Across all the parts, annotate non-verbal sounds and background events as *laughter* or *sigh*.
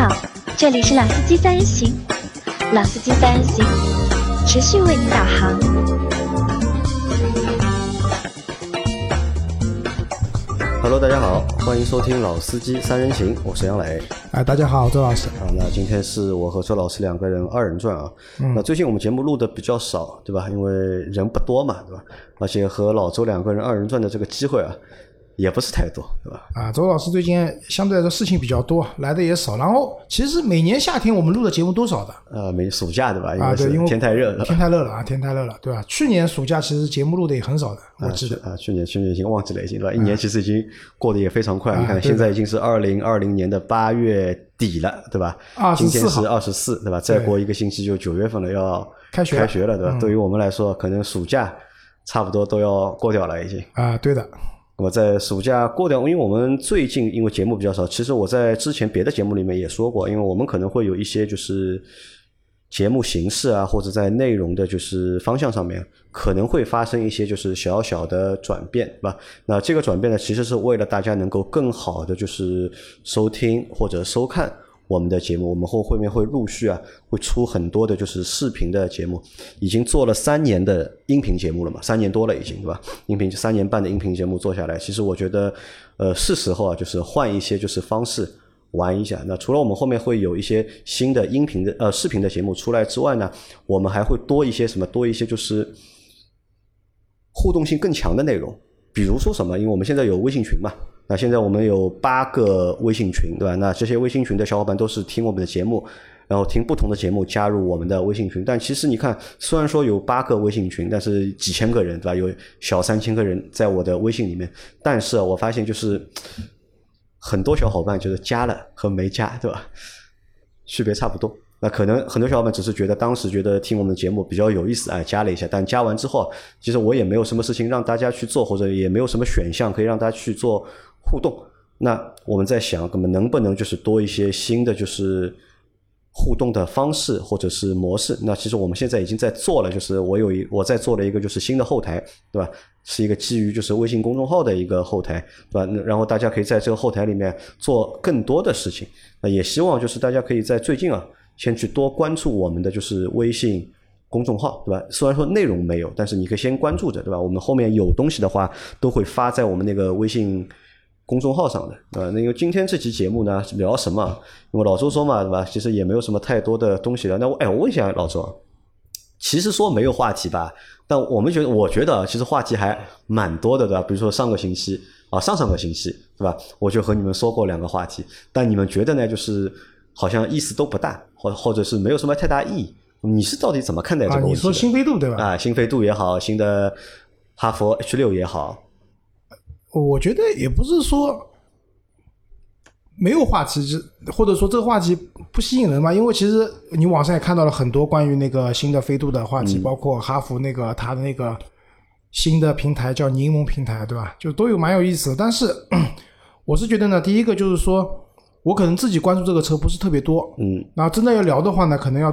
好，这里是老司机三人行，老司机三人行，持续为您导航。Hello，大家好，欢迎收听老司机三人行，我是杨磊。哎，大家好，周老师。啊，那今天是我和周老师两个人二人转啊。嗯那最近我们节目录的比较少，对吧？因为人不多嘛，对吧？而且和老周两个人二人转的这个机会啊，也不是太多，对吧？啊，周老师最近相对来说事情比较多，来的也少。然后其实每年夏天我们录的节目都少的呃，每暑假对吧？因啊，对，为是因为天太热了。天太热了啊，天太热了，对吧？去年暑假其实节目录的也很少的，我记得。啊，去年去年已经忘记了，已经对吧？一年其实已经过得也非常快。你看，现在已经是二零二零年的八月底了，对吧？24今天是号二十四，对吧？再过一个星期就九月份了，要开学了开学了，对吧？对于我们来说，可能暑假差不多都要过掉了，已经。啊，对的，那么在暑假过掉，因为我们最近因为节目比较少，其实我在之前别的节目里面也说过，因为我们可能会有一些就是节目形式啊，或者在内容的就是方向上面，可能会发生一些就是小小的转变，对吧？那这个转变呢，其实是为了大家能够更好的就是收听或者收看。我们的节目，我们后后面会陆续啊，会出很多的就是视频的节目，已经做了三年的音频节目了嘛，三年多了已经，对吧？音频三年半的音频节目做下来，其实我觉得，呃，是时候啊，就是换一些就是方式玩一下。那除了我们后面会有一些新的音频的呃视频的节目出来之外呢，我们还会多一些什么？多一些就是互动性更强的内容，比如说什么？因为我们现在有微信群嘛，那现在我们有八个微信群，对吧？那这些微信群的小伙伴都是听我们的节目，然后听不同的节目加入我们的微信群。但其实你看，虽然说有八个微信群，但是几千个人，对吧？有小三千个人在我的微信里面，但是我发现就是 *tsk* 很多小伙伴就是加了和没加，对吧？区别差不多。那可能很多小伙伴只是觉得当时觉得听我们的节目比较有意思，啊，加了一下。但加完之后，其实我也没有什么事情让大家去做，或者也没有什么选项可以让大家去做互动。那我们在想，我们能不能就是多一些新的就是互动的方式或者是模式？那其实我们现在已经在做了，就是我有一我在做了一个就是新的后台，对吧？是一个基于就是微信公众号的一个后台，对吧？然后大家可以在这个后台里面做更多的事情。那也希望就是大家可以在最近啊，先去多关注我们的就是微信公众号，对吧？虽然说内容没有，但是你可以先关注着，对吧？我们后面有东西的话，都会发在我们那个微信公众号上的，对吧？那个今天这期节目呢，聊什么？因为老周说嘛，对吧？其实也没有什么太多的东西了。那我哎，我问一下老周啊，其实说没有话题吧，但我们觉得，我觉得啊其实话题还蛮多的，对吧？比如说上个星期啊，上上个星期，对吧？我就和你们说过两个话题，但你们觉得呢？就是好像意思都不大，或或者是没有什么太大意义。你是到底怎么看待这啊，个问题的？你说新飞度对吧？啊，新飞度也好，新的哈佛 H 六也好，我觉得也不是说没有话题，是或者说这个话题不吸引人嘛。因为其实你网上也看到了很多关于那个新的飞度的话题，包括哈佛那个它的那个新的平台叫柠檬平台，对吧？就都有蛮有意思的。但是 *clears throat* 我是觉得呢，第一个就是说我可能自己关注这个车不是特别多，嗯，然后真的要聊的话呢，可能要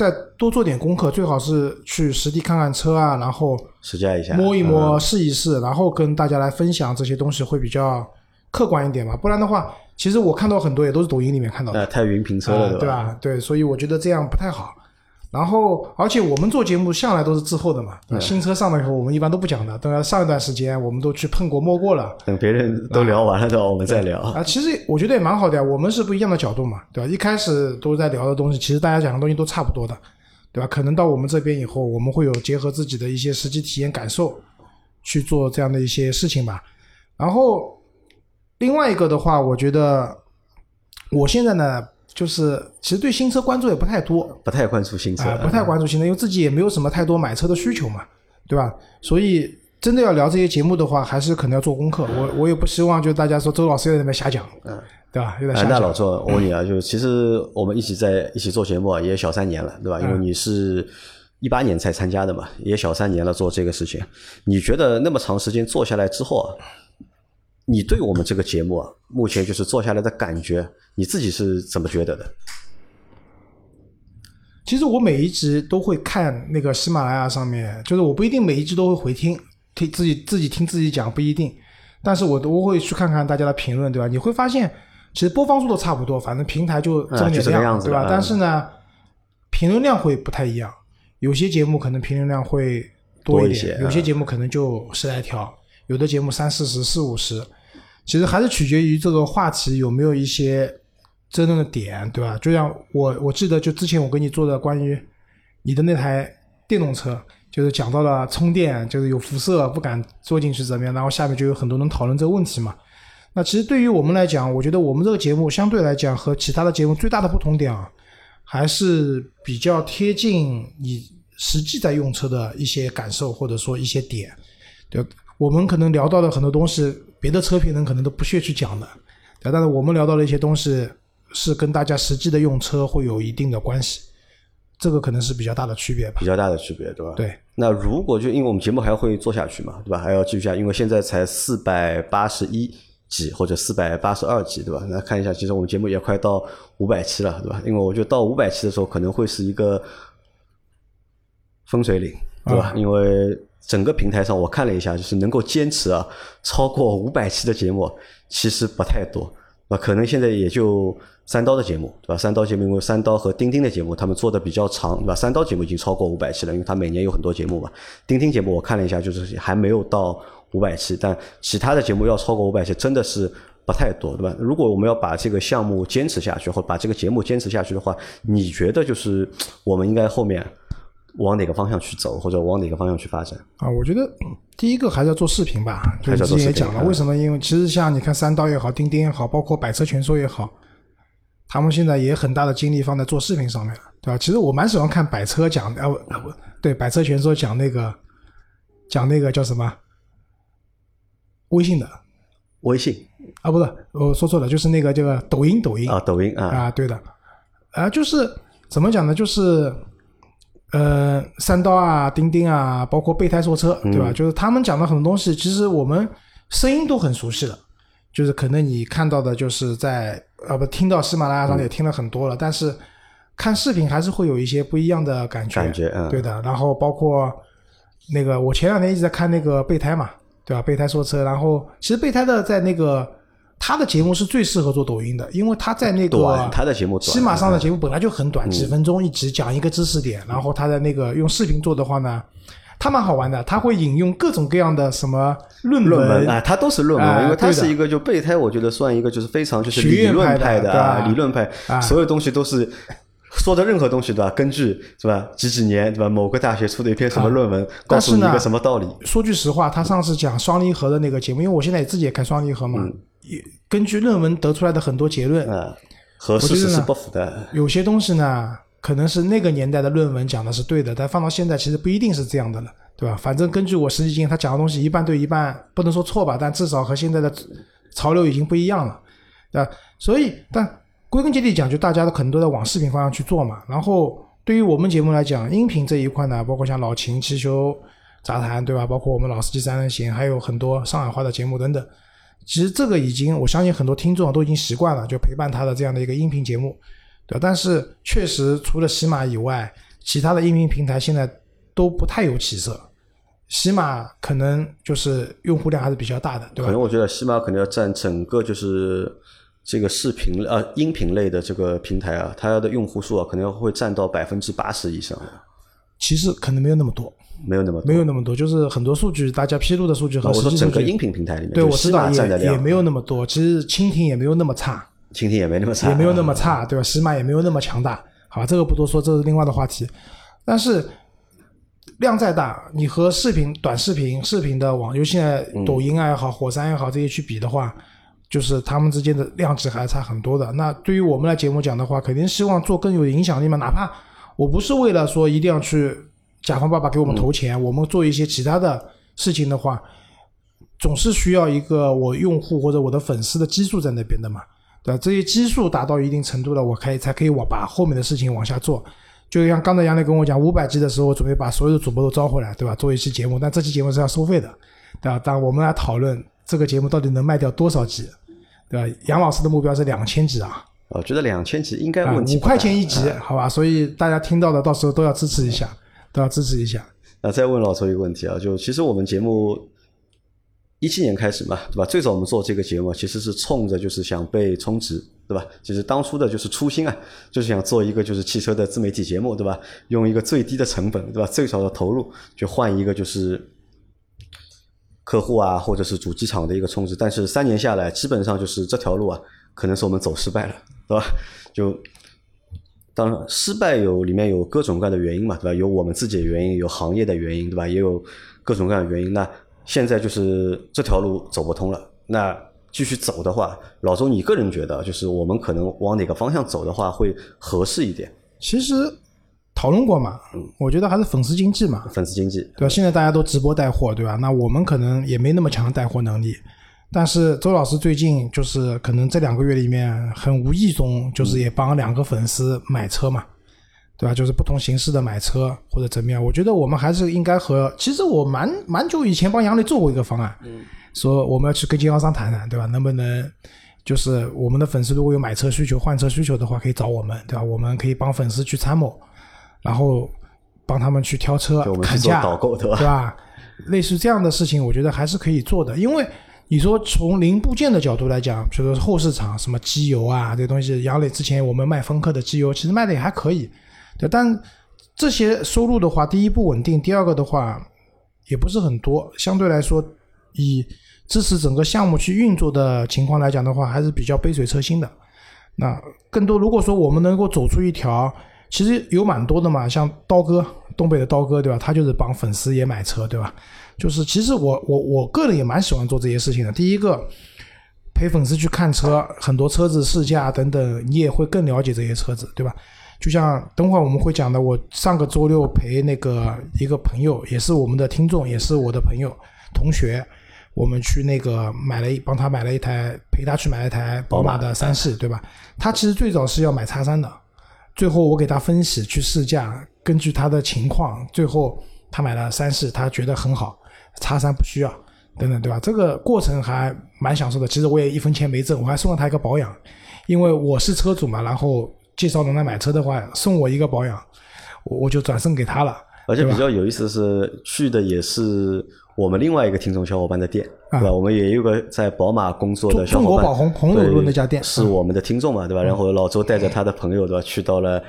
再多做点功课，最好是去实地看看车啊，然后试驾一下，摸一摸、嗯试一试，然后跟大家来分享这些东西会比较客观一点嘛。不然的话，其实我看到很多也都是抖音里面看到的，呃，太云评车啊了，吧？对吧？对，所以我觉得这样不太好。然后，而且我们做节目向来都是滞后的嘛，新车上了以后，我们一般都不讲的，等到上一段时间我们都去碰过摸过了。等别人都聊完了的话，我们再聊。啊，其实我觉得也蛮好的呀，我们是不一样的角度嘛，对吧？一开始都在聊的东西，其实大家讲的东西都差不多的，对吧？可能到我们这边以后，我们会有结合自己的一些实际体验感受去做这样的一些事情吧。然后另外一个的话，我觉得我现在呢，就是其实对新车关注也不太多，不太关注新车，啊、不太关注新车，因为自己也没有什么太多买车的需求嘛，对吧？所以真的要聊这些节目的话，还是可能要做功课。我我也不希望就大家说周老师又在那边瞎讲，嗯，对吧？有点哎，瞎讲。那老周，我问你啊，就是其实我们一起在一起做节目啊，也小三年了，对吧？因为嗯你是一八年才参加的嘛，也小三年了做这个事情。你觉得那么长时间做下来之后啊，你对我们这个节目啊，目前就是做下来的感觉，你自己是怎么觉得的？其实我每一集都会看那个喜马拉雅上面，就是我不一定每一集都会回听，听自己自己听自己讲不一定，但是我都会去看看大家的评论，对吧？你会发现其实播放数都差不多，反正平台就这么点啊就这个样量，对吧？嗯但是呢，评论量会不太一样，有些节目可能评论量会多一点，一些有些嗯节目可能就十来条，有的节目三四十、四五十，其实还是取决于这个话题有没有一些争论的点，对吧？就像我我记得，就之前我跟你做的关于你的那台电动车，就是讲到了充电就是有辐射不敢坐进去怎么样，然后下面就有很多人讨论这个问题嘛。那其实对于我们来讲，我觉得我们这个节目相对来讲和其他的节目最大的不同点啊，还是比较贴近你实际在用车的一些感受或者说一些点。对，我们可能聊到的很多东西，别的车评人可能都不屑去讲的，对，但是我们聊到的一些东西是跟大家实际的用车会有一定的关系，这个可能是比较大的区别吧比。较大的区别，对吧？。对，那如果就因为我们节目还会做下去嘛，对吧？还要继续下，因为现在才四百八十一集或者四百八十二集，对吧？那看一下，其实我们节目也快到五百期了，对吧？因为我觉得到五百期的时候，可能会是一个分水岭，对吧？啊因为整个平台上我看了一下，就是能够坚持啊超过五百期的节目，其实不太多。那可能现在也就三刀的节目，对吧？三刀节目，因为三刀和钉钉的节目，他们做的比较长，对吧？三刀节目已经超过五百期了，因为它每年有很多节目嘛。钉钉节目我看了一下，就是还没有到五百期，但其他的节目要超过五百期，真的是不太多，对吧？如果我们要把这个项目坚持下去，或把这个节目坚持下去的话，你觉得就是我们应该后面往哪个方向去走，或者往哪个方向去发展？啊，我觉得嗯第一个还是要做视频吧，就之前也讲了，嗯为什么？因为其实像你看三刀也好，钉钉也好，包括百车全说也好，他们现在也很大的精力放在做视频上面了，对吧？其实我蛮喜欢看百车讲，啊不啊不对，百车全说讲那个讲那个叫什么微信的微信啊，不是，我说错了，就是那个这个抖音抖音啊，抖音啊，啊，对的，啊，就是怎么讲呢？就是呃，三刀啊、钉钉啊，包括备胎说车，对吧？就是他们讲的很多东西，其实我们声音都很熟悉了。就是可能你看到的，就是在呃不听到喜马拉雅上也听了很多了，但是看视频还是会有一些不一样的感觉。感觉嗯对的。然后包括那个，我前两天一直在看那个备胎嘛，对吧？备胎说车，然后其实备胎的在那个他的节目是最适合做抖音的，因为他在那个短，他的节目短，喜马上的节目本来就很嗯短，几分钟一集讲一个知识点，然后他的那个用视频做的话呢，他蛮好玩的，他会引用各种各样的什么论论文啊，他都是论文，啊因为他是一个就备胎，我觉得算一个就是非常就是理论派的啊，理论派啊，所有东西都是。说的任何东西对吧？根据是吧几几年对吧？某个大学出的一篇什么论文，告诉你一个什么道理？说句实话，他上次讲双离合的那个节目，因为我现在也自己也开双离合嘛，也根据论文得出来的很多结论，啊，和事实是不符的。有些东西呢，可能是那个年代的论文讲的是对的，但放到现在其实不一定是这样的了，对吧？反正根据我实际经验，他讲的东西一半对一半，不能说错吧，但至少和现在的潮流已经不一样了，对吧？所以，但归根结底讲，就大家都可能都在往视频方向去做嘛。然后，对于我们节目来讲，音频这一块呢，包括像老秦、汽修杂谈，对吧？包括我们老司机三人行，还有很多上海话的节目等等。其实这个已经，我相信很多听众都已经习惯了，就陪伴他的这样的一个音频节目。对吧，但是确实除了喜马以外，其他的音频平台现在都不太有起色。喜马可能就是用户量还是比较大的，对吧？可能我觉得喜马可能要占整个就是这个视频呃音频类的这个平台啊，它的用户数啊，可能会占到百分之八十以上，其实可能没有那么多，没有那么多没有那么多，就是很多数据大家披露的数据和啊我说整个音频平台里面，对我知道也也没有那么多。其实蜻蜓也没有那么差，蜻蜓也没那么差，也没有那么差，对吧？喜马也没有那么强大。好，这个不多说，这是另外的话题。但是量再大，你和视频、短视频、视频的网，尤其现在抖音啊也好、火山也好这些去比的话，就是他们之间的量级还是差很多的。那对于我们来节目讲的话，肯定希望做更有影响力嘛。哪怕我不是为了说一定要去甲方爸爸给我们投钱，我们做一些其他的事情的话，总是需要一个我用户或者我的粉丝的基数在那边的嘛。对吧？这些基数达到一定程度了，我可以才可以我把后面的事情往下做。就像刚才杨磊跟我讲，五百集的时候，我准备把所有的主播都招回来，对吧？做一期节目，但这期节目是要收费的，对吧？但我们来讨论这个节目到底能卖掉多少集，对吧？杨老师的目标是两千集啊，我觉得两千集应该啊，问题五块钱一集，好吧？所以大家听到的，到时候都要支持一下，都要支持一下。那再问老周一个问题啊，就其实我们节目一七年开始嘛，对吧？最早我们做这个节目，其实是冲着就是想被充值，对吧？其实当初的就是初心啊，就是想做一个就是汽车的自媒体节目，对吧？用一个最低的成本，对吧？最少的投入，就换一个就是客户啊，或者是主机厂的一个充值。但是三年下来，基本上就是这条路啊，可能是我们走失败了，对吧？就当然失败有里面有各种各样的原因嘛，对吧？有我们自己的原因，有行业的原因，对吧？也有各种各样的原因。那现在就是这条路走不通了，那继续走的话，老周，你个人觉得，就是我们可能往哪个方向走的话会合适一点？其实讨论过嘛，我觉得还是粉丝经济嘛，粉丝经济，对吧？现在大家都直播带货，对吧？那我们可能也没那么强的带货能力，但是周老师最近就是可能这两个月里面，很无意中就是也帮两个粉丝买车嘛。对吧？就是不同形式的买车或者怎么样，我觉得我们还是应该和。其实我蛮蛮久以前帮杨磊做过一个方案，说我们要去跟经销商谈谈，对吧？能不能就是我们的粉丝如果有买车需求、换车需求的话，可以找我们，对吧？我们可以帮粉丝去参谋，然后帮他们去挑车、砍价，导购，对吧？对吧？类似这样的事情，我觉得还是可以做的。因为你说从零部件的角度来讲，比如说后市场什么机油啊这东西，杨磊之前我们卖丰科的机油，其实卖的也还可以。对，但这些收入的话，第一不稳定，第二个的话也不是很多。相对来说，以支持整个项目去运作的情况来讲的话，还是比较杯水车薪的。那更多，如果说我们能够走出一条，其实有蛮多的嘛，像刀哥，东北的刀哥，对吧？他就是帮粉丝也买车，对吧？就是其实我我我个人也蛮喜欢做这些事情的。第一个，陪粉丝去看车，很多车子试驾等等，你也会更了解这些车子，对吧？就像等会儿我们会讲的，我上个周六陪那个一个朋友，也是我们的听众，也是我的朋友同学，我们去那个买了一帮他买了一台，陪他去买了一台宝马的三系，对吧？他其实最早是要买叉三的，最后我给他分析去试驾，根据他的情况，最后他买了三系，他觉得很好，叉三不需要，等等，对吧？这个过程还蛮享受的。其实我也一分钱没挣，我还送了他一个保养，因为我是车主嘛，然后。介绍人来买车的话，送我一个保养，我我就转送给他了。而且比较有意思的是，去的也是我们另外一个听众小伙伴的店，对吧？我们也有个在宝马工作的小伙伴，中国宝红红楼路那家店是我们的听众嘛，对吧？然后老周带着他的朋友，对吧？去到了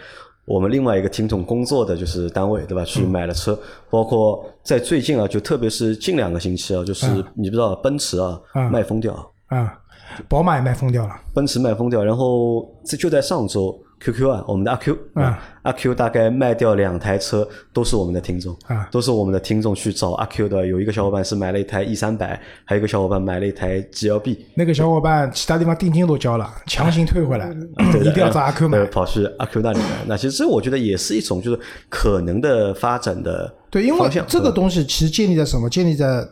我们另外一个听众工作的就是单位，对吧？去买了车，包括在最近啊，就特别是近两个星期啊，就是你不知道奔驰啊卖疯掉。啊，宝马也卖疯掉了，奔驰卖疯掉，然后这就在上周。Q Q 啊，我们的阿 Q 啊，阿 Q 大概卖掉两台车，都是我们的听众啊，都是我们的听众去找阿 Q 的。有一个小伙伴是买了一台 E 三百，还有一个小伙伴买了一台 G L B。那个小伙伴其他地方定金都交了，强行退回来，一定要找阿 Q 买，跑去阿 Q 那里买。那其实这我觉得也是一种就是可能的发展的对，因为这个东西其实建立在什么？建立在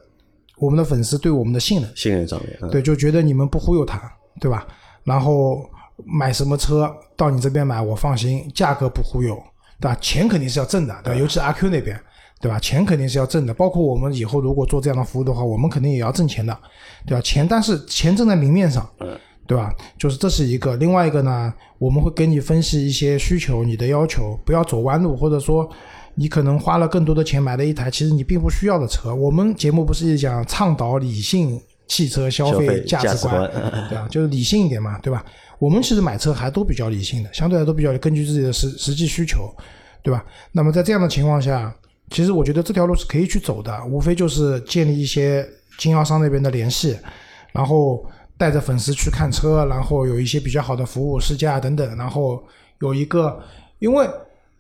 我们的粉丝对我们的信任信任上面。对，就觉得你们不忽悠他，对吧？然后。买什么车到你这边买，我放心，价格不忽悠，对吧？钱肯定是要挣的，对吧？尤其阿 Q 那边，对吧？钱肯定是要挣的。包括我们以后如果做这样的服务的话，我们肯定也要挣钱的，对吧？钱，但是钱挣在明面上，对吧？就是这是一个。另外一个呢，我们会给你分析一些需求，你的要求不要走弯路，或者说你可能花了更多的钱买了一台其实你并不需要的车。我们节目不是也讲倡导理性汽车消费价值观，对吧？就是理性一点嘛，对吧？我们其实买车还都比较理性的，相对来都比较根据自己的实实际需求，对吧？那么在这样的情况下，其实我觉得这条路是可以去走的，无非就是建立一些经销商那边的联系，然后带着粉丝去看车，然后有一些比较好的服务试驾等等，然后有一个，因为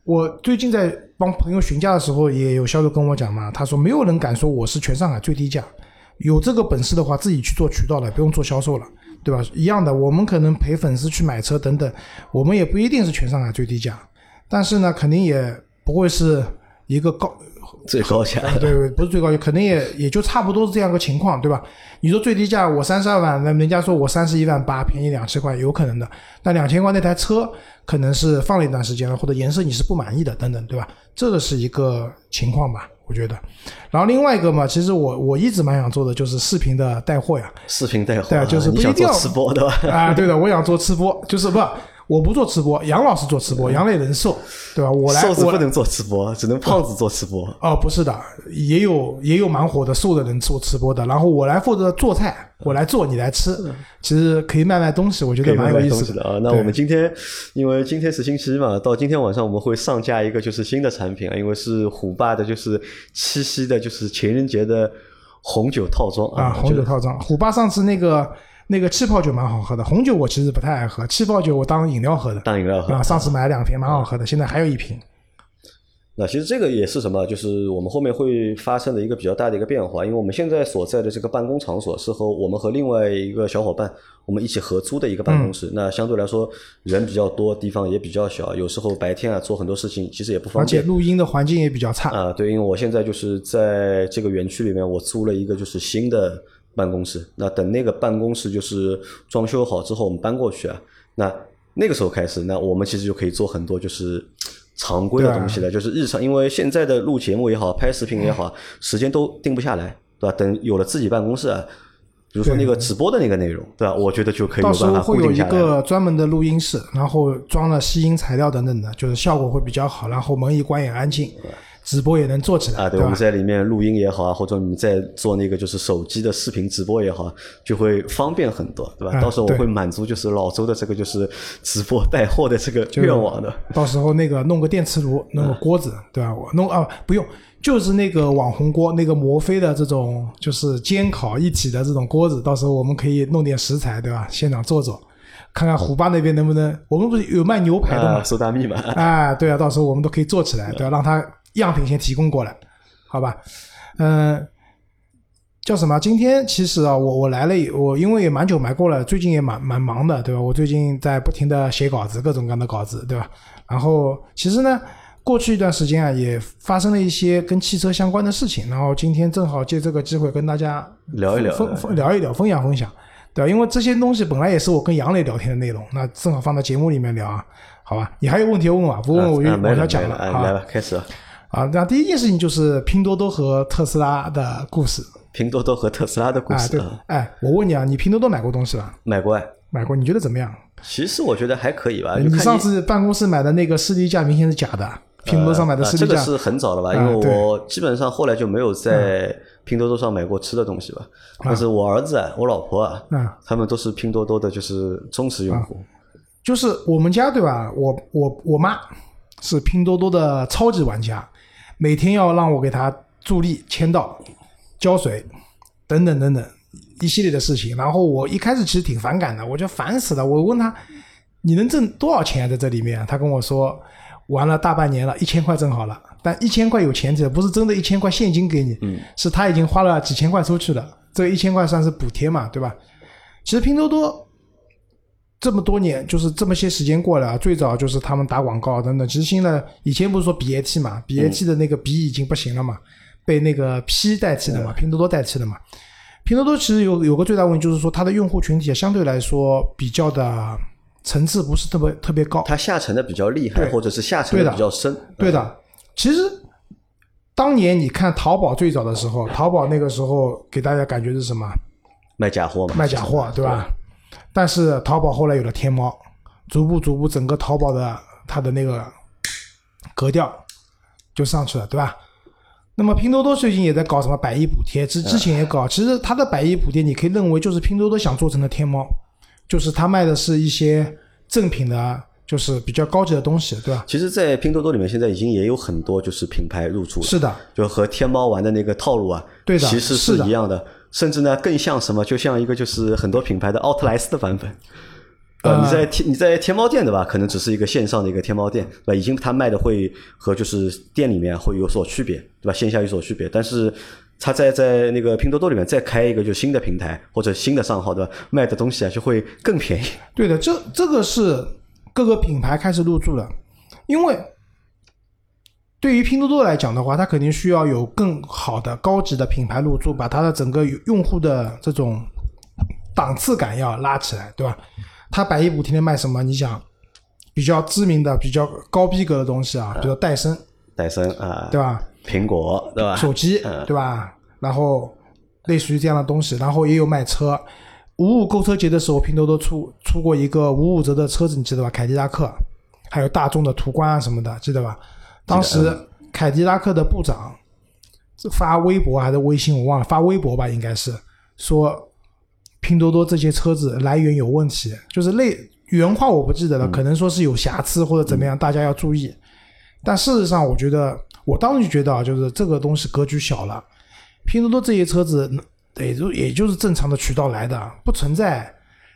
我最近在帮朋友询价的时候，也有销售跟我讲嘛，他说没有人敢说我是全上海最低价，有这个本事的话，自己去做渠道了，不用做销售了。对吧？一样的，我们可能陪粉丝去买车等等，我们也不一定是全上海最低价，但是呢，肯定也不会是一个高最高价。对，不是最高价，肯定也也就差不多是这样个情况，对吧？你说最低价我三十二万，那人家说我三十一万八，便宜两千块，有可能的。那两千块那台车可能是放了一段时间了，或者颜色你是不满意的等等，对吧？这个是一个情况吧。我觉得，然后另外一个嘛，其实我我一直蛮想做的就是视频的带货呀。视频带货，对啊，就是不一定要吃播的吧？*laughs* 啊，对的，我想做吃播，就是不，我不做吃播，杨老师做吃播，杨磊人瘦，对吧？我来瘦子不能做吃播，只能胖子做吃播。哦，不是的，也有也有蛮火的瘦的人做吃播的，然后我来负责做菜，我来做，你来吃，其实可以卖卖东西，我觉得蛮有意思的啊。那我们今天，因为今天是星期一嘛，到今天晚上我们会上架一个就是新的产品啊，因为是虎爸的，就是七夕的，就是情人节的红酒套装啊，红酒套装。虎爸上次那个那个气泡酒蛮好喝的，红酒我其实不太爱喝，气泡酒我当饮料喝的。当饮料喝啊，上次买了两瓶，蛮好喝的，现在还有一瓶。那其实这个也是什么？就是我们后面会发生的一个比较大的一个变化，因为我们现在所在的这个办公场所是和我们和另外一个小伙伴我们一起合租的一个办公嗯室。那相对来说人比较多，地方也比较小，有时候白天啊做很多事情其实也不方便而且。录音的环境也比较差。啊，对，因为我现在就是在这个园区里面，我租了一个就是新的办公室。那等那个办公室就是装修好之后，我们搬过去啊，那那个时候开始，那我们其实就可以做很多就是常规的东西了，就是日常。因为现在的录节目也好，拍视频也好，时间都定不下来，对吧？等有了自己办公室啊，比如说那个直播的那个内容，对吧？我觉得就可以到有办法时候会有一。个专门的录音室，然后装了吸音材料等等的，就是效果会比较好，然后门一关也安静，直播也能做起来，啊，对，对我们？在里面录音也好啊，或者你在做那个就是手机的视频直播也好，就会方便很多，对吧？嗯到时候我会满足就是老周的这个就是直播带货的这个愿望的。*laughs* 到时候那个弄个电磁炉，弄个锅子，对吧？我弄啊不用，就是那个网红锅，那个摩飞的这种就是煎烤一体的这种锅子，到时候我们可以弄点食材，对吧？现场做做，看看虎爸那边能不能，我们不是有卖牛排的啊，嘛？搜大密码，啊，对啊，到时候我们都可以做起来，对吧、让他样品先提供过来，好吧？嗯、叫什么？今天其实啊，我我来了以，我因为也蛮久没过了，最近也蛮蛮忙的，对吧？我最近在不停的写稿子，各种各样的稿子，对吧？然后其实呢，过去一段时间啊，也发生了一些跟汽车相关的事情，然后今天正好借这个机会跟大家聊一聊分分聊一聊，分享分享，对吧？因为这些东西本来也是我跟杨磊聊天的内容，那正好放到节目里面聊啊，好吧？你还有问题要问我，不问我就往下讲了没了，哎，好来吧，开始啊。啊，那第一件事情就是拼多多和特斯拉的故事拼多多和特斯拉的故啊，对事啊，，哎，我问你啊，你拼多多买过东西吧？买过哎。买过，你觉得怎么样？其实我觉得还可以吧。你上次办公室买的那个士力架明显是假的，拼多多上买的士力架啊这个是很早了吧？啊因为我基本上后来就没有在拼多多上买过吃的东西吧。但是我儿子啊，我老婆啊，啊，他们都是拼多多的，就是忠实用户。就是我们家对吧？我我我妈是拼多多的超级玩家，每天要让我给他助力、签到、浇水等等等等一系列的事情。然后我一开始其实挺反感的，我就烦死了。我问他，你能挣多少钱啊在这里面？他跟我说，玩了大半年了，一千块挣好了。但一千块有前提，不是真的一千块现金给你，是他已经花了几千块出去了，这一千块算是补贴嘛，对吧？其实拼多多这么多年，就是这么些时间过来啊，最早就是他们打广告等等。其实现在以前不是说 BAT 嘛，BAT 的那个 B 已经不行了嘛，被那个 P 代替了嘛，拼多多代替了嘛。拼多多其实有有个最大问题，就是说它的用户群体啊相对来说比较的层次不是特别特别高。它下沉的比较厉害，对或者是下沉的比较深。对的，其实当年你看淘宝最早的时候，淘宝那个时候给大家感觉是什么？卖假货嘛，卖假货，对吧？但是淘宝后来有了天猫，逐步逐步整个淘宝的它的那个格调就上去了，对吧？那么拼多多最近也在搞什么百亿补贴，之之前也搞，其实它的百亿补贴你可以认为就是拼多多想做成的天猫，就是它卖的是一些正品的，就是比较高级的东西，对吧？其实，在拼多多里面，现在已经也有很多就是品牌入驻了，是的，就和天猫玩的那个套路啊，对的其实是一样的，甚至呢更像什么，就像一个就是很多品牌的奥特莱斯的版本。呃，你在天你在天猫店对吧？可能只是一个线上的一个天猫店，对吧？已经它卖的会和就是店里面会有所区别，对吧？线下有所区别，但是它在在那个拼多多里面再开一个就新的平台或者新的账号，对吧？卖的东西啊就会更便宜。对的，这这个是各个品牌开始入驻了，因为对于拼多多来讲的话，它肯定需要有更好的高级的品牌入驻，把它的整个用户的这种档次感要拉起来，对吧？它百亿补贴卖什么？你想比较知名的、比较高逼格的东西啊，比如戴森，戴森啊，对吧？苹果对吧？手机，嗯对吧？然后类似于这样的东西，然后也有卖车，五五购车节的时候，拼多多出出过一个五五折的车子，你记得吧？凯迪拉克，还有大众的途观啊什么的，记得吧？当时凯迪拉克的部长发微博还是微信，我忘了，发微博吧，应该是说拼多多这些车子来源有问题，就是类原话我不记得了，可能说是有瑕疵或者怎么样，大家要注意。但事实上，我觉得我当时就觉得啊，就是这个东西格局小了，拼多多这些车子。也就也就是正常的渠道来的，不存在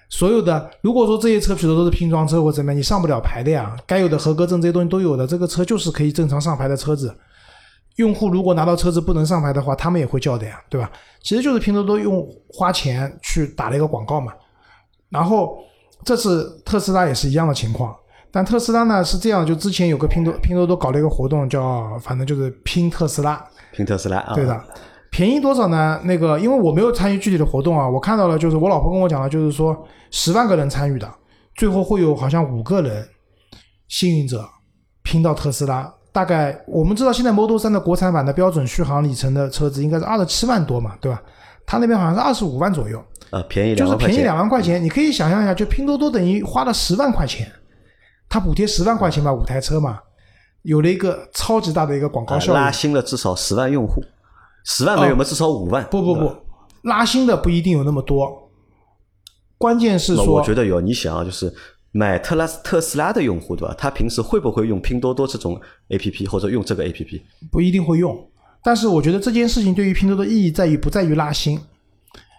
所有的。如果说这些车许多都是拼装车或怎么样，你上不了牌的呀。该有的合格证这些东西都有的，这个车就是可以正常上牌的车子。用户如果拿到车子不能上牌的话，他们也会叫的呀，对吧？其实就是拼多多用花钱去打了一个广告嘛。然后这次特斯拉也是一样的情况，但特斯拉呢是这样，就之前有个拼多拼多多搞了一个活动，叫反正就是拼特斯拉，拼特斯拉啊，对的。便宜多少呢？那个，因为我没有参与具体的活动啊，我看到了，就是我老婆跟我讲了，就是说十万个人参与的，最后会有好像五个人幸运者拼到特斯拉。大概我们知道，现在 Model 3的国产版的标准续航里程的车子应该是二十七万多嘛，对吧？他那边好像是二十五万左右。啊，便宜就是便宜两万块钱。你可以想象一下，就拼多多等于花了十万块钱，他补贴十万块钱吧，五台车嘛，有了一个超级大的一个广告效应，拉新了至少十万用户。十万没有嘛？至少五万。不不不，拉新的不一定有那么多。关键是说，我觉得有。你想啊，就是买特拉斯特斯拉的用户对吧？他平时会不会用拼多多这种 A P P 或者用这个 A P P？不一定会用。但是我觉得这件事情对于拼多多意义在于不在于拉新，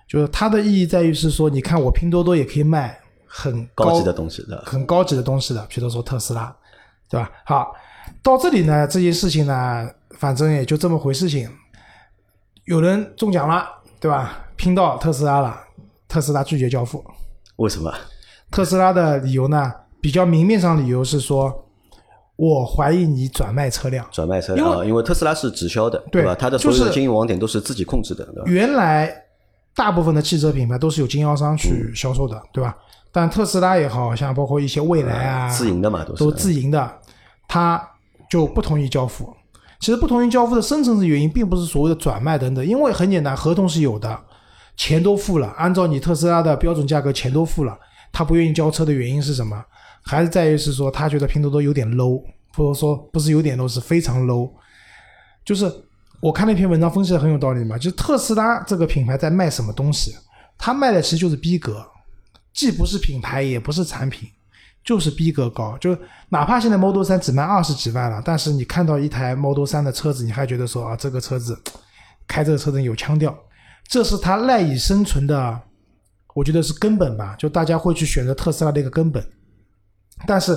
就是它的意义在于是说，你看我拼多多也可以卖很高级的东西的，很高级的东西的，比如说特斯拉，对吧？好，到这里呢，这件事情呢，反正也就这么回事情。有人中奖了，对吧？拼到特斯拉了，特斯拉拒绝交付。为什么？特斯拉的理由呢？比较明面上理由是说，我怀疑你转卖车辆。转卖车辆，因为特斯拉是直销的，对吧？它的所有的经营网点都是自己控制的。原来大部分的汽车品牌都是有经销商去销售的，对吧？但特斯拉也好像包括一些蔚来啊，自营的嘛，都是自营的，他就不同意交付。其实不同意交付的深层次原因，并不是所谓的转卖等等，因为很简单，合同是有的，钱都付了，按照你特斯拉的标准价格，钱都付了，他不愿意交车的原因是什么？还是在于是说他觉得拼多多有点 low，或者说不是有点 low，是非常 low。就是我看那篇文章分析的很有道理嘛，就是特斯拉这个品牌在卖什么东西？他卖的其实就是逼格，既不是品牌，也不是产品。就是逼格高，就哪怕现在 Model 三只卖二十几万了，但是你看到一台 Model 三的车子，你还觉得说啊，这个车子开这个车子有腔调，这是它赖以生存的，我觉得是根本吧，就大家会去选择特斯拉的一个根本。但是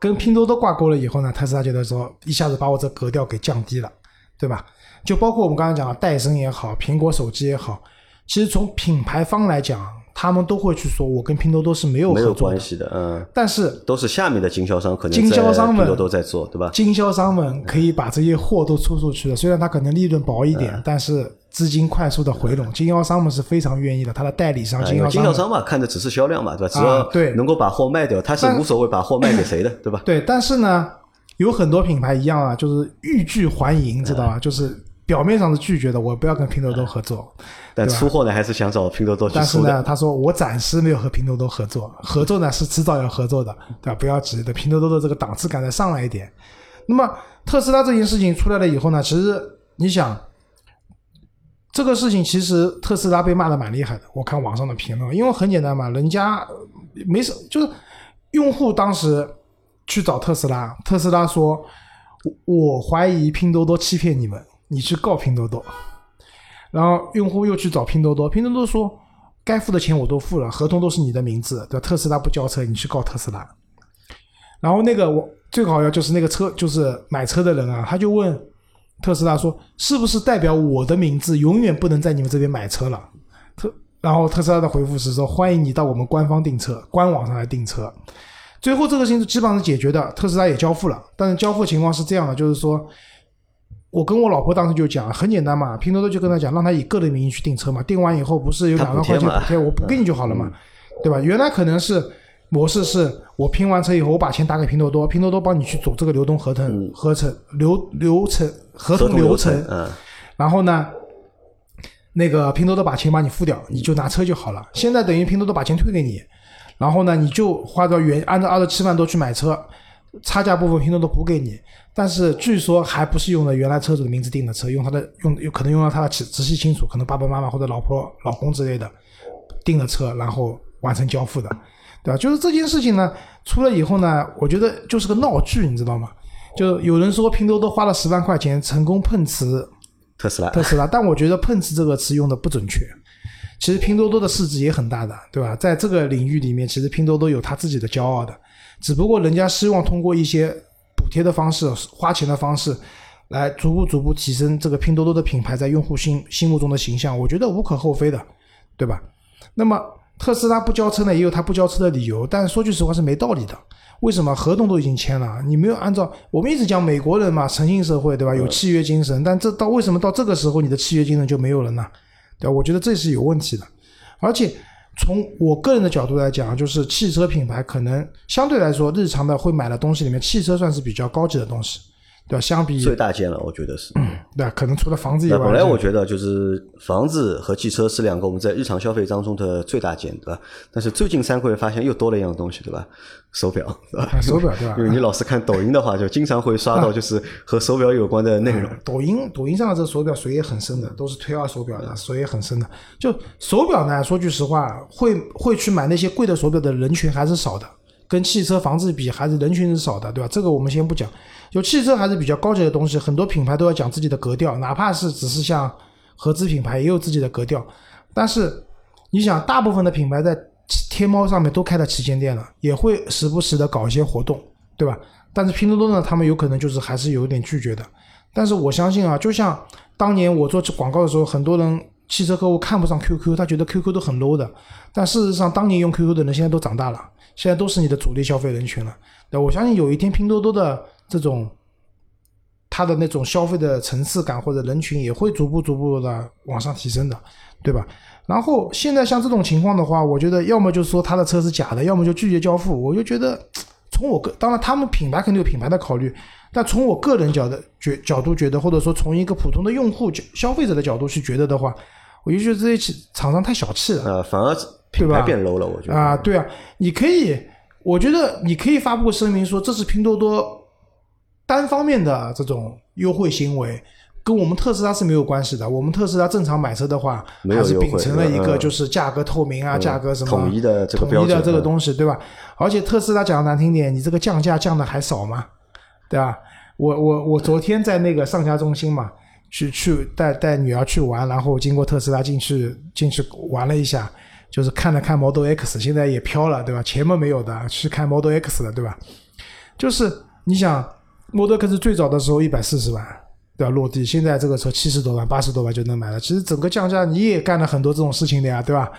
跟拼多多挂钩了以后呢，特斯拉觉得说一下子把我这格调给降低了，对吧？就包括我们刚才讲的戴森也好，苹果手机也好，其实从品牌方来讲。他们都会去说，我跟拼多多是没有没有关系的，嗯，但是都是下面的经销商可能经销商们拼多多在做，对吧？经销商们可以把这些货都出出去了，虽然他可能利润薄一点，但是资金快速的回笼，经销商们是非常愿意的。他的代理商、经销商，经销商嘛，看的只是销量嘛，对吧？只要对能够把货卖掉，他是无所谓把货卖给谁的，对吧？对，但是呢，有很多品牌一样啊，就是欲拒还迎，知道吧？就是表面上是拒绝的，我不要跟拼多多合作。但出货呢，还是想找拼多多去但是呢，他说我暂时没有和拼多多合作，合作呢是迟早要合作的，对吧？不要急，等拼多多的这个档次感再上来一点。那么特斯拉这件事情出来了以后呢，其实你想，这个事情其实特斯拉被骂的蛮厉害的。我看网上的评论，因为很简单嘛，人家没什，就是用户当时去找特斯拉，特斯拉说，我怀疑拼多多欺骗你们，你去告拼多多。然后用户又去找拼多多，拼多多说该付的钱我都付了，合同都是你的名字，对吧？特斯拉不交车，你去告特斯拉。然后那个我最好要就是那个车就是买车的人啊，他就问特斯拉说，是不是代表我的名字永远不能在你们这边买车了？特然后特斯拉的回复是说，欢迎你到我们官方订车官网上来订车。最后这个事情基本上是解决的，特斯拉也交付了，但是交付情况是这样的，就是说。我跟我老婆当时就讲，很简单嘛，拼多多就跟他讲，让他以个人名义去订车嘛，订完以后不是有两万块钱补贴，我补给你就好了嘛，对吧？原来可能是模式是我拼完车以后，我把钱打给拼多多，拼多多帮你去走这个流动合同合成流流程合同流程，然后呢，那个拼多多把钱把你付掉，你就拿车就好了。现在等于拼多多把钱退给你，然后呢，你就花到原按照二十七万多去买车，差价部分拼多多补给你。但是据说还不是用的原来车主的名字订的车，用他的用有可能用到他的直直系亲属，可能爸爸妈妈或者老婆老公之类的订的车，然后完成交付的，对吧？就是这件事情呢，出了以后呢，我觉得就是个闹剧，你知道吗？就有人说拼多多花了十万块钱成功碰瓷特斯拉，特斯拉，但我觉得碰瓷这个词用的不准确。其实拼多多的市值也很大的，对吧？在这个领域里面，其实拼多多有他自己的骄傲的，只不过人家希望通过一些。补贴的方式、花钱的方式，来逐步逐步提升这个拼多多的品牌在用户心心目中的形象，我觉得无可厚非的，对吧？那么特斯拉不交车呢，也有他不交车的理由，但说句实话是没道理的。为什么合同都已经签了，你没有按照我们一直讲美国人嘛，诚信社会，对吧？有契约精神，但这到为什么到这个时候你的契约精神就没有了呢？对吧？我觉得这是有问题的，而且。从我个人的角度来讲，就是汽车品牌可能相对来说，日常的会买的东西里面，汽车算是比较高级的东西，对吧？相比最大件了，我觉得是。对，可能除了房子以外，本来我觉得就是房子和汽车是两个我们在日常消费当中的最大件，对吧？但是最近三个月发现又多了一样东西，对吧？手表，对吧？手表，对吧？因为你老是看抖音的话，就经常会刷到就是和手表有关的内容。抖音，抖音上的这手表水也很深的，都是推二手表的，水也很深的。就手表呢，说句实话，会会去买那些贵的手表的人群还是少的，跟汽车、房子比，还是人群是少的，对吧？这个我们先不讲。就汽车还是比较高级的东西，很多品牌都要讲自己的格调，哪怕是只是像合资品牌也有自己的格调。但是你想，大部分的品牌在天猫上面都开了旗舰店了，也会时不时的搞一些活动，对吧？但是拼多多呢，他们有可能就是还是有点拒绝的。但是我相信啊，就像当年我做广告的时候，很多人汽车客户看不上 QQ，他觉得 QQ 都很 low 的。但事实上，当年用 QQ 的人现在都长大了，现在都是你的主力消费人群了。那我相信有一天拼多多的这种它的那种消费的层次感或者人群也会逐步逐步的往上提升的，对吧？然后现在像这种情况的话，我觉得要么就是说他的车是假的，要么就拒绝交付。我就觉得，从我个当然他们品牌肯定有品牌的考虑，但从我个人角的角角度觉得，或者说从一个普通的用户消费者的角度去觉得的话，我就觉得这些厂商太小气了。呃，反而品牌变 low 了，我觉得。啊，对啊，你可以，我觉得你可以发布声明说这是拼多多单方面的这种优惠行为。跟我们特斯拉是没有关系的。我们特斯拉正常买车的话，还是秉承了一个就是价格透明啊，价格什么统一的这个统一的这个东西，对吧？而且特斯拉讲的难听点，你这个降价降的还少吗？对吧？我我我昨天在那个上家中心嘛，去去带带女儿去玩，然后经过特斯拉进去进去玩了一下，就是看了看 Model X，现在也飘了，对吧？前面没有的，去看 Model X 的，对吧？就是你想 Model X 最早的时候一百四十万。对吧？落地现在这个车七十多万、八十多万就能买了。其实整个降价你也干了很多这种事情的呀，对吧？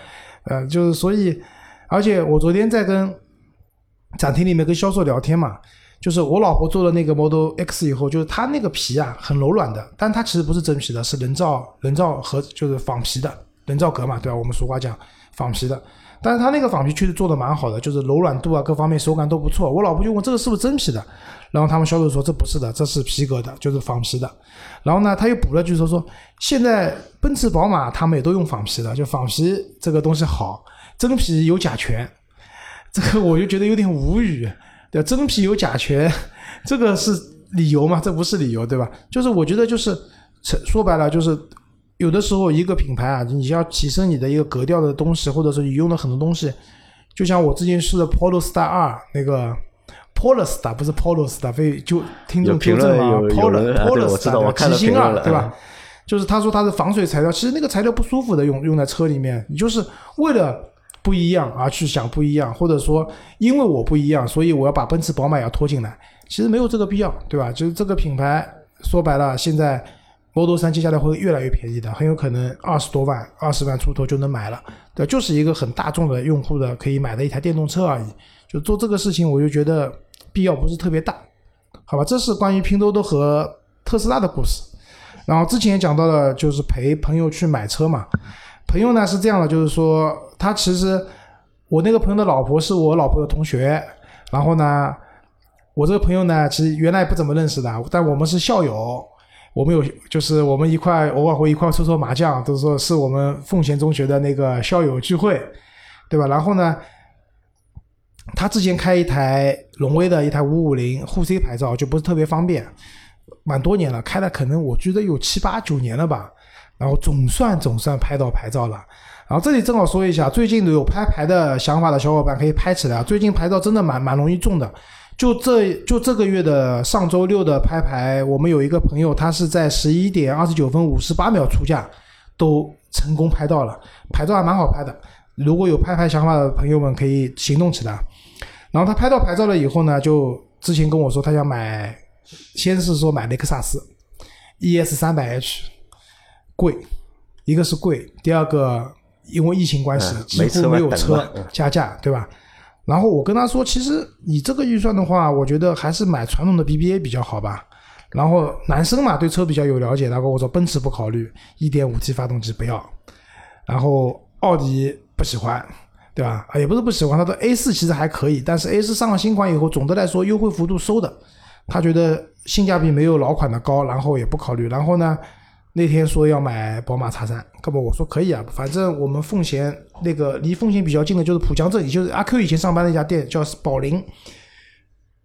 呃，就是所以，而且我昨天在跟展厅里面跟销售聊天嘛，就是我老婆做了那个 Model X 以后，就是它那个皮啊很柔软的，但它其实不是真皮的，是人造人造和就是仿皮的人造革嘛，对吧？我们俗话讲仿皮的。但是它那个仿皮确实做的蛮好的，就是柔软度啊各方面手感都不错。我老婆就问这个是不是真皮的，然后他们销售说这不是的，这是皮革的，就是仿皮的。然后呢，他又补了句说说现在奔驰宝马他们也都用仿皮的，就仿皮这个东西好，真皮有甲醛。这个我就觉得有点无语，对真皮有甲醛，这个是理由吗？这不是理由，对吧？就是我觉得就是说白了就是。有的时候，一个品牌啊，你要提升你的一个格调的东西，或者说你用了很多东西，就像我之前试的 Polo Star 二那个 Polestar 不是 Polo Star，被就听众纠正嘛，Polestar 极星二对吧？就是他说它是防水材料，其实那个材料不舒服的，用用在车里面，你就是为了不一样而去想不一样，或者说因为我不一样，所以我要把奔驰、宝马要拖进来，其实没有这个必要，对吧？就是这个品牌说白了，现在。Model 3接下来会越来越便宜的，很有可能二十多万、二十万出头就能买了，对，就是一个很大众的用户的可以买的一台电动车而已。就做这个事情，我就觉得必要不是特别大，好吧？这是关于拼多多和特斯拉的故事。然后之前讲到了，就是陪朋友去买车嘛。朋友呢是这样的，就是说他其实我那个朋友的老婆是我老婆的同学，然后呢，我这个朋友呢其实原来不怎么认识的，但我们是校友。我们有就是我们一块偶尔会一块搓搓麻将，都说是我们奉贤中学的那个校友聚会，对吧？然后呢，他之前开一台荣威的一台五五零沪 C 牌照，就不是特别方便，蛮多年了，开了可能我觉得有七八九年了吧，然后总算总算拍到牌照了。然后这里正好说一下，最近有拍牌的想法的小伙伴可以拍起来啊！最近牌照真的蛮蛮容易中的，就这就这个月的上周六的拍牌，我们有一个朋友，他是在十一点二十九分五十八秒出价，都成功拍到了，牌照还蛮好拍的。如果有拍牌想法的朋友们，可以行动起来。然后他拍到牌照了以后呢，就之前跟我说他想买，先是说买雷克萨斯 ES 三百 H，贵，一个是贵，第二个。因为疫情关系，几乎没有车加价，对吧？然后我跟他说，其实你这个预算的话，我觉得还是买传统的 BBA 比较好吧。然后男生嘛，对车比较有了解，然后我说奔驰不考虑，1.5T 发动机不要。然后奥迪不喜欢，对吧？也不是不喜欢，他说 A4 其实还可以，但是 A4 上了新款以后，总的来说优惠幅度收的，他觉得性价比没有老款的高，然后也不考虑。然后呢？那天说要买宝马叉三，那么我说可以啊，反正我们奉贤那个离奉贤比较近的，就是浦江镇，也就是阿 Q 以前上班那家店，叫宝林。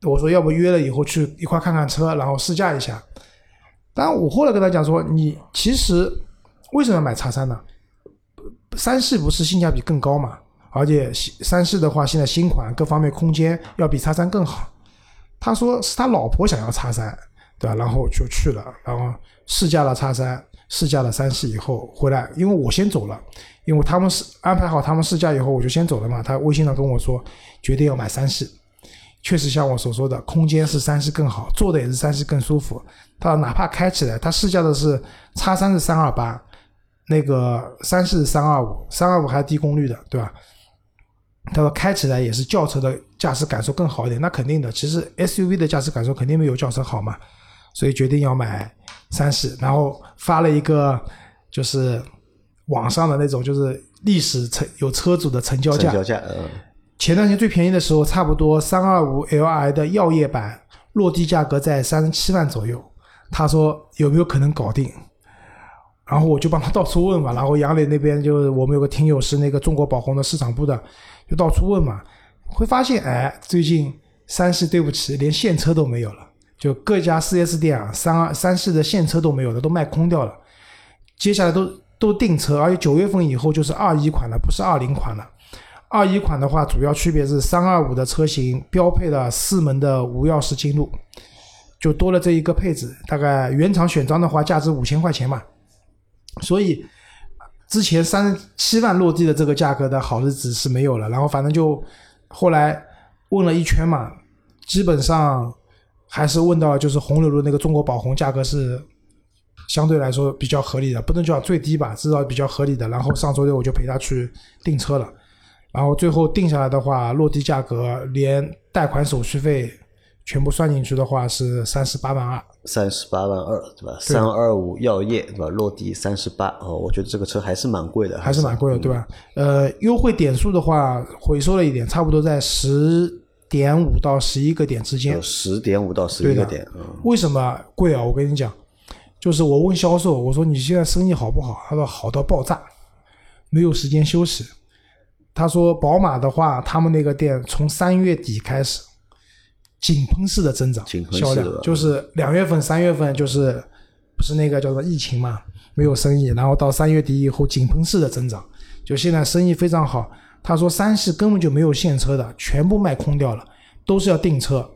我说要不约了以后去一块看看车，然后试驾一下。但我后来跟他讲说，你其实为什么要买叉三呢？三系不是性价比更高嘛？而且三系的话，现在新款各方面空间要比叉三更好。他说是他老婆想要叉三。对吧？然后就去了，然后试驾了叉三，试驾了三系以后回来，因为我先走了，因为他们是安排好他们试驾以后我就先走了嘛。他微信上跟我说，决定要买三系，确实像我所说的，空间是三系更好，坐的也是三系更舒服。他哪怕开起来，他试驾的是叉三是三二八，那个三系是三二五，三二五还低功率的，对吧？他说开起来也是轿车的驾驶感受更好一点，那肯定的。其实 SUV 的驾驶感受肯定没有轿车好嘛。所以决定要买三系，然后发了一个就是网上的那种就是历史成有车主的成交价。成交价，嗯。前段时间最便宜的时候，差不多三二五 Li 的药业版落地价格在三十七万左右。他说有没有可能搞定？然后我就帮他到处问嘛。然后杨磊那边就是我们有个听友是那个中国宝宏的市场部的，就到处问嘛，会发现哎，最近三系对不起，连现车都没有了。就各家 4S 店啊，三二三系的现车都没有了，都卖空掉了。接下来都都订车，而且九月份以后就是二一款了，不是二零款了。二一款的话，主要区别是三二五的车型标配了四门的无钥匙进入，就多了这一个配置。大概原厂选装的话，价值五千块钱嘛。所以之前三七万落地的这个价格的好日子是没有了。然后反正就后来问了一圈嘛，基本上。还是问到就是红柳的那个中国宝红价格是相对来说比较合理的，不能叫最低吧，至少比较合理的。然后上周六我就陪他去订车了，然后最后定下来的话，落地价格连贷款手续费全部算进去的话是三十八万二。三十八万二，对吧？三二五药业，对吧？落地三十八，哦，我觉得这个车还是蛮贵的，还是蛮贵的，对吧？呃，优惠点数的话回收了一点，差不多在十。点五到十一个点之间，十点五到十一个点，为什么贵啊？我跟你讲，就是我问销售，我说你现在生意好不好？他说好到爆炸，没有时间休息。他说宝马的话，他们那个店从三月底开始井喷式的增长销量，就是两月份、三月份就是不是那个叫做疫情嘛，没有生意，然后到三月底以后井喷式的增长，就现在生意非常好。他说三系根本就没有现车的，全部卖空掉了，都是要订车。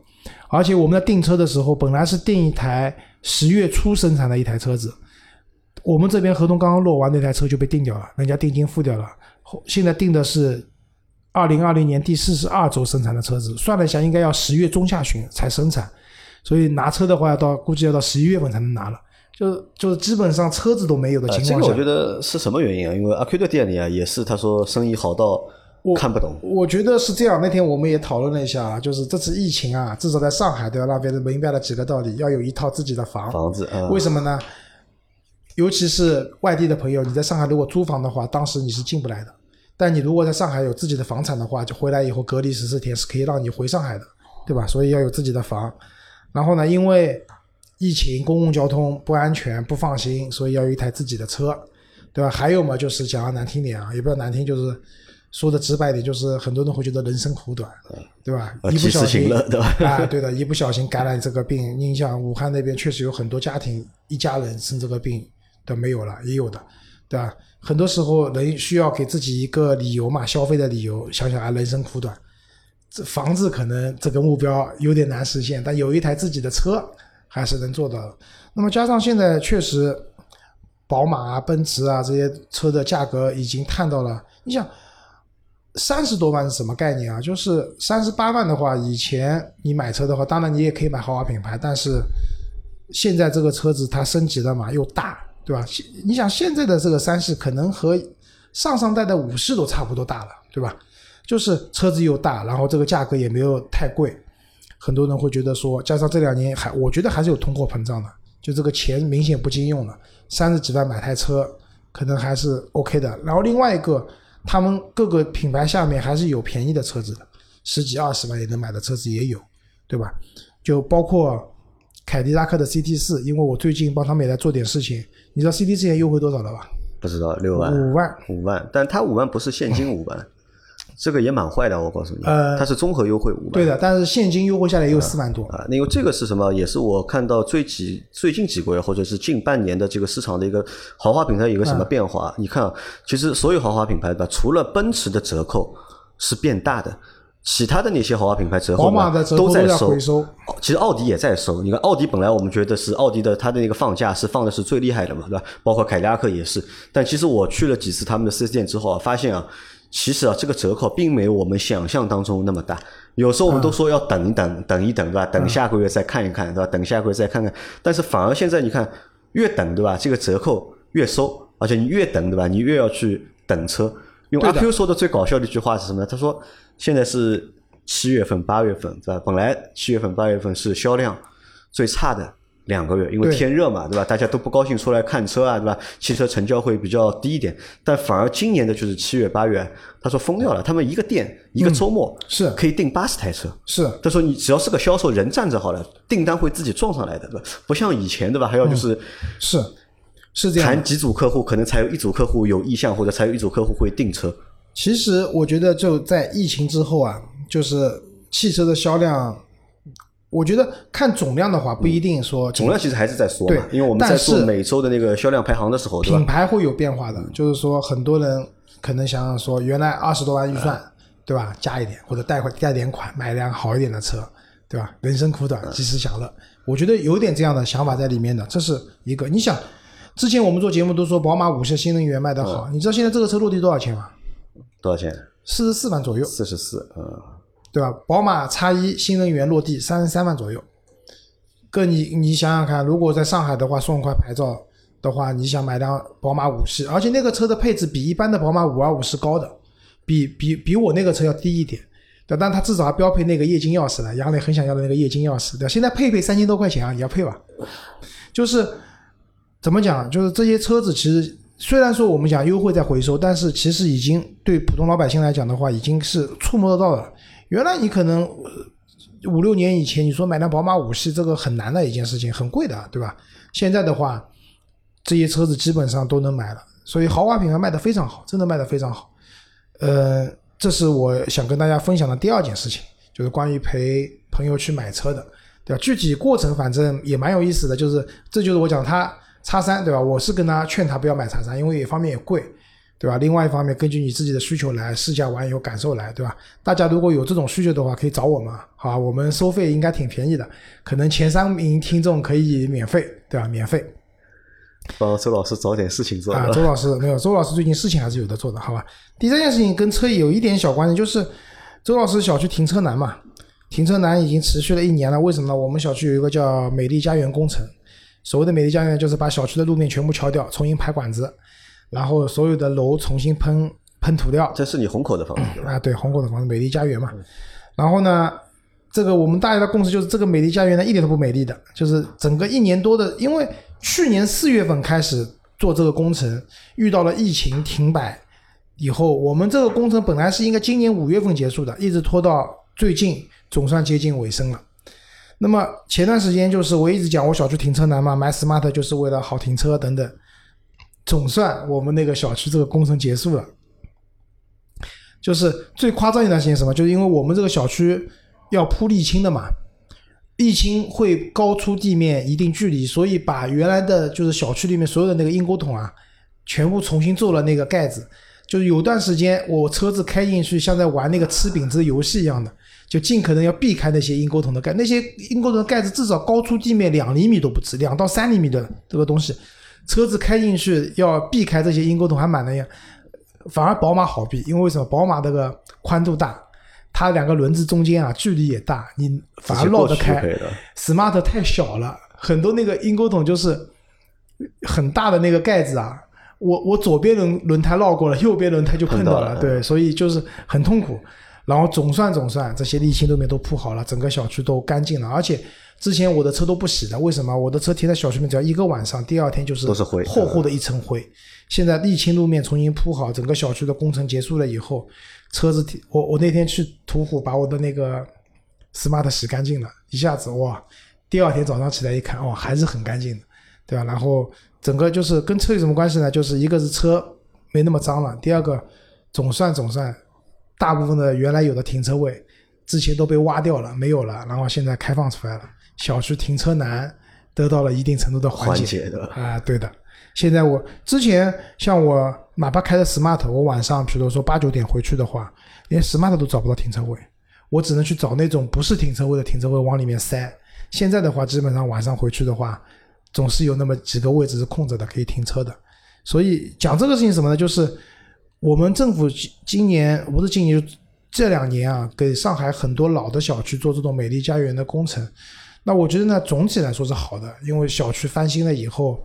而且我们在订车的时候，本来是订一台十月初生产的一台车子，我们这边合同刚刚落完，那台车就被订掉了，人家定金付掉了。现在订的是二零二零年第四十二周生产的车子，算了一下，应该要十月中下旬才生产，所以拿车的话要到估计要到十一月份才能拿了。就就是基本上车子都没有的情况下，这个我觉得是什么原因啊？因为阿 Q 的店里啊，也是他说生意好到看不懂。我觉得是这样。那天我们也讨论了一下，就是这次疫情啊，至少在上海都要让别人明白了几个道理：要有一套自己的房。房子，为什么呢？尤其是外地的朋友，你在上海如果租房的话，当时你是进不来的。但你如果在上海有自己的房产的话，就回来以后隔离十四天是可以让你回上海的，对吧？所以要有自己的房。然后呢，因为疫情、公共交通不安全、不放心，所以要有一台自己的车，对吧？还有嘛，就是讲的难听点啊，也不要难听，就是说的直白点，就是很多人会觉得人生苦短，对吧？呃一不小心对吧？啊，对的，一不小心感染这个病，你想武汉那边确实有很多家庭一家人生这个病的没有了，也有的，对吧？很多时候人需要给自己一个理由嘛，消费的理由，想想啊，人生苦短，这房子可能这个目标有点难实现，但有一台自己的车还是能做到的。那么加上现在确实，宝马啊、奔驰啊这些车的价格已经探到了，你想。三十多万是什么概念啊？就是三十八万的话，以前你买车的话，当然你也可以买豪华品牌，但是现在这个车子它升级了嘛，又大，对吧？你想现在的这个三系可能和上上代的五系都差不多大了，对吧？就是车子又大，然后这个价格也没有太贵，很多人会觉得说，加上这两年还我觉得还是有通货膨胀的，就这个钱明显不经用了，三十几万买台车可能还是 OK 的。然后另外一个，他们各个品牌下面还是有便宜的车子的，十几二十万也能买的车子也有，对吧？就包括凯迪拉克的 CT 四，因为我最近帮他们也在做点事情，你知道 CT 四现在优惠多少了吧？不知道六万五万。五万，但它五万不是现金五万，这个也蛮坏的，我告诉你，呃它是综合优惠五万。对的，但是现金优惠下来也有四万多。啊，因为这个是什么？也是我看到最几最近几个月或者是近半年的这个市场的一个豪华品牌有一个什么变化？你看啊，其实所有豪华品牌吧，除了奔驰的折扣是变大的，其他的那些豪华品牌折扣的都在收其实奥迪也在收，你看奥迪本来我们觉得是奥迪的它的那个放价是放的是最厉害的嘛，对吧？包括凯迪拉克也是，但其实我去了几次他们的四 S 店之后啊，发现啊，其实啊这个折扣并没有我们想象当中那么大。有时候我们都说要等一等，等一等，对吧？等下个月再看一看，对吧？等下个月再看看。但是反而现在你看，越等，对吧？这个折扣越收，而且你越等，对吧？你越要去等车。用阿 Q 说的最搞笑的一句话是什么呢？他说现在是七月份、八月份，对吧？本来七月份、八月份是销量最差的两个月，因为天热嘛，对吧？大家都不高兴出来看车啊，对吧？汽车成交会比较低一点，但反而今年的就是七月、八月，他说疯掉了，他们一个店一个周末嗯是可以订八十台车。是他说：“你只要是个销售，人站着好了，订单会自己撞上来的，对吧？不像以前，对吧？还要就是是是这样谈。几组客户，可能才有一组客户有意向，或者才有一组客户会订车。其实我觉得就在疫情之后啊，就是汽车的销量，我觉得看总量的话，不一定说总量其实还是在缩嘛，对因为我们在做每周的那个销量排行的时候，品？牌会有变化的，就是说很多人可能想想说，原来二十多万预算，对吧？加一点或者贷款贷点款买一辆好一点的车，对吧？人生苦短，及时享乐，我觉得有点这样的想法在里面的，这是一个。你想，之前我们做节目都说宝马五系新能源卖得好，你知道现在这个车落地多少钱吗？多少钱？四十四万左右，四十四，嗯，对吧？宝马叉一新能源落地三十三万左右，哥你你想想看，如果在上海的话送一块牌照的话，你想买辆宝马五系，而且那个车的配置比一般的宝马五二五是高的，比比比我那个车要低一点，对，但它至少还标配那个液晶钥匙了，杨磊很想要的那个液晶钥匙，对，现在配配三千多块钱啊，你要配吧？就是怎么讲，就是这些车子其实虽然说我们讲优惠在回收，但是其实已经对普通老百姓来讲的话，已经是触摸得到了。原来你可能五六年以前，你说买辆宝马五系这个很难的一件事情，很贵的，对吧？现在的话，这些车子基本上都能买了，所以豪华品牌卖得非常好，真的卖得非常好。呃，这是我想跟大家分享的第二件事情，就是关于陪朋友去买车的，对吧？具体过程反正也蛮有意思的，就是这就是我讲他叉三，对吧？我是跟他劝他不要买叉三，因为一方面也贵，对吧？另外一方面，根据你自己的需求来试驾完以后感受来，对吧？大家如果有这种需求的话，可以找我们，好吧？我们收费应该挺便宜的，可能前三名听众可以免费，对吧？免费。帮周老师找点事情做。啊，周老师没有，周老师最近事情还是有的做的，好吧？第三件事情跟车有一点小关系，就是周老师小区停车难嘛，停车难已经持续了一年了。为什么呢？我们小区有一个叫美丽家园工程，所谓的美丽家园就是把小区的路面全部敲掉，重新排管子，然后所有的楼重新喷喷涂料，这是你虹口的房子？啊，对，虹口的房子美丽家园嘛。然后呢，这个我们大家的共识就是，这个美丽家园呢一点都不美丽的，就是整个一年多的，因为去年四月份开始做这个工程，遇到了疫情停摆以后，我们这个工程本来是应该今年五月份结束的，一直拖到最近，总算接近尾声了。那么前段时间就是我一直讲我小区停车难嘛，买 smart 就是为了好停车等等。总算我们那个小区这个工程结束了，就是最夸张一段时间什么？就是因为我们这个小区要铺沥青的嘛，沥青会高出地面一定距离，所以把原来的就是小区里面所有的那个阴沟桶啊，全部重新做了那个盖子。就是有段时间我车子开进去，像在玩那个吃饼子游戏一样的。就尽可能要避开那些阴沟桶的盖，那些阴沟桶的盖子至少高出地面两厘米都不止，两到三厘米的这个东西，车子开进去要避开这些阴沟桶还蛮难呀。反而宝马好避，因为为什么？宝马这个宽度大，它两个轮子中间啊距离也大，你反而绕得开。Smart 太小了，很多那个阴沟桶就是很大的那个盖子啊，我我左边轮轮胎绕过了，右边轮胎就碰到了，对，所以就是很痛苦。然后总算总算这些沥青路面都铺好了，整个小区都干净了。而且之前我的车都不洗的，为什么？我的车停在小区里面，只要一个晚上，第二天就是都是灰，厚厚的一层灰。现在沥青路面重新铺好，整个小区的工程结束了以后，车子我我那天去途虎把我的那个 smart 洗干净了，一下子哇，第二天早上起来一看，哦，还是很干净的，对吧？然后整个就是跟车有什么关系呢？就是一个是车没那么脏了，第二个总算总算。大部分的原来有的停车位，之前都被挖掉了，没有了，然后现在开放出来了，小区停车难得到了一定程度的缓解的啊，对的。现在我之前像我哪怕开的 smart，我晚上比如说八九点回去的话，连 smart 都找不到停车位，我只能去找那种不是停车位的停车位往里面塞。现在的话，基本上晚上回去的话，总是有那么几个位置是空着的，可以停车的。所以讲这个事情什么呢？就是。我们政府今年不是今年，这两年啊，给上海很多老的小区做这种美丽家园的工程。那我觉得呢，总体来说是好的，因为小区翻新了以后，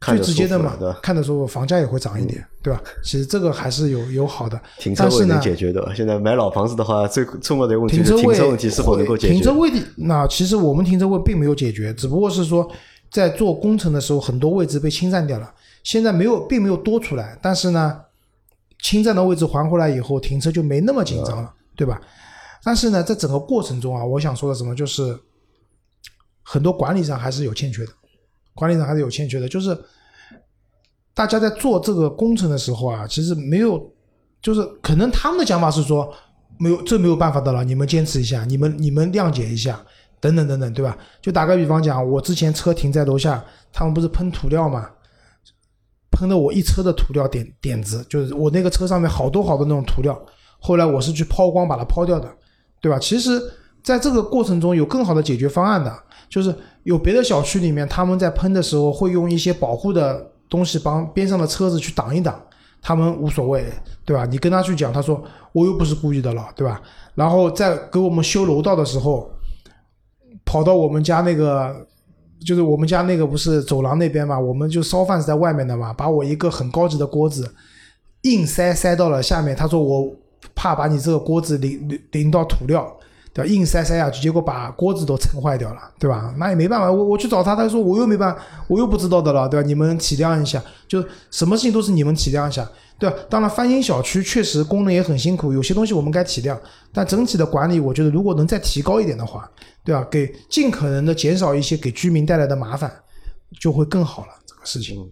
最直接的嘛，看的时候房价也会涨一点，对吧？其实这个还是有有好的。停车位能解决的。现在买老房子的话，最重要的问题是停车问题是否能够解决？停车位的那其实我们停车位并没有解决，只不过是说在做工程的时候，很多位置被侵占掉了，现在没有，并没有多出来，但是呢。侵占的位置还回来以后，停车就没那么紧张了，对吧？但是呢，在整个过程中啊，我想说的什么，就是很多管理上还是有欠缺的，管理上还是有欠缺的。就是大家在做这个工程的时候啊，其实没有，就是可能他们的想法是说，没有这没有办法的了，你们坚持一下，你们你们谅解一下，等等等等，对吧？就打个比方讲，我之前车停在楼下，他们不是喷涂料嘛？喷的我一车的涂料点点子，就是我那个车上面好多好多那种涂料。后来我是去抛光把它抛掉的，对吧？其实在这个过程中有更好的解决方案的，就是有别的小区里面他们在喷的时候会用一些保护的东西帮边上的车子去挡一挡，他们无所谓，对吧？你跟他去讲，他说我又不是故意的了，对吧？然后在给我们修楼道的时候，跑到我们家那个。就是我们家那个不是走廊那边嘛，我们就烧饭是在外面的嘛，把我一个很高级的锅子硬塞塞到了下面。他说我怕把你这个锅子淋淋淋到涂料，对吧？硬塞塞下去，结果把锅子都撑坏掉了，对吧？那也没办法，我我去找他，他说我又没办法，我又不知道的了，对吧？你们体谅一下，就什么事情都是你们体谅一下，对吧？当然翻新小区确实功能也很辛苦，有些东西我们该体谅，但整体的管理，我觉得如果能再提高一点的话。对吧？给尽可能的减少一些给居民带来的麻烦，就会更好了。这个事情。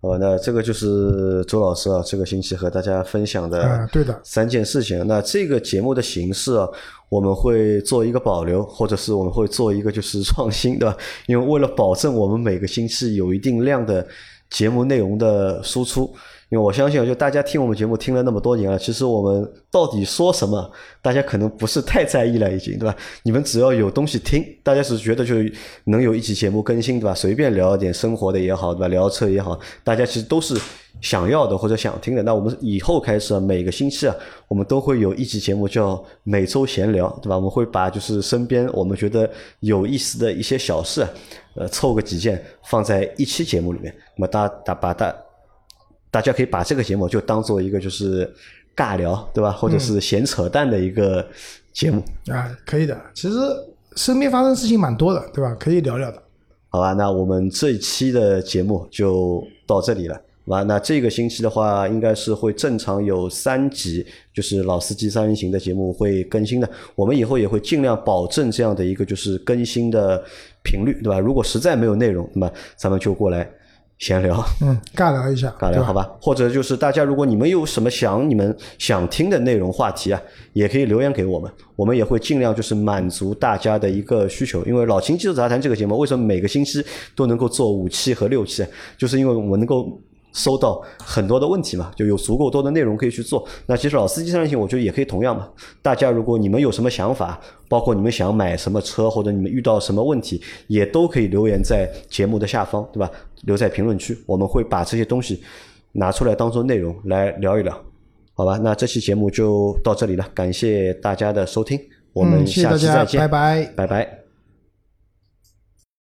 哦，那这个就是周老师啊，这个星期和大家分享的，对的，三件事情。那这个节目的形式啊，我们会做一个保留，或者是我们会做一个就是创新，对吧？因为为了保证我们每个星期有一定量的节目内容的输出。因为我相信，就大家听我们节目听了那么多年了，其实我们到底说什么，大家可能不是太在意了，已经，对吧？你们只要有东西听，大家是觉得就能有一期节目更新，对吧？随便聊一点生活的也好，对吧？聊车也好，大家其实都是想要的或者想听的。那我们以后开始，每个星期啊，我们都会有一期节目叫每周闲聊，对吧？我们会把就是身边我们觉得有意思的一些小事，呃，凑个几件放在一期节目里面，那么大大把大。大家可以把这个节目就当做一个就是尬聊，对吧？或者是闲扯淡的一个节目啊，可以的。其实身边发生事情蛮多的，对吧？可以聊聊的。好吧，那我们这一期的节目就到这里了。好吧？那这个星期的话，应该是会正常有三集，就是老司机三人行的节目会更新的。我们以后也会尽量保证这样的一个就是更新的频率，对吧？如果实在没有内容，那么咱们就过来闲聊。嗯，尬聊一下，尬聊好吧，或者就是大家如果你们有什么想你们想听的内容话题啊，也可以留言给我们，我们也会尽量就是满足大家的一个需求。因为老秦技术杂谈这个节目为什么每个星期都能够做五期和六期，就是因为我们能够收到很多的问题嘛，就有足够多的内容可以去做。那其实老司机三人行，我觉得也可以同样嘛。大家如果你们有什么想法，包括你们想买什么车，或者你们遇到什么问题，也都可以留言在节目的下方，对吧？留在评论区，我们会把这些东西拿出来当做内容来聊一聊，好吧？那这期节目就到这里了，感谢大家的收听，我们下期再见，拜拜。拜拜。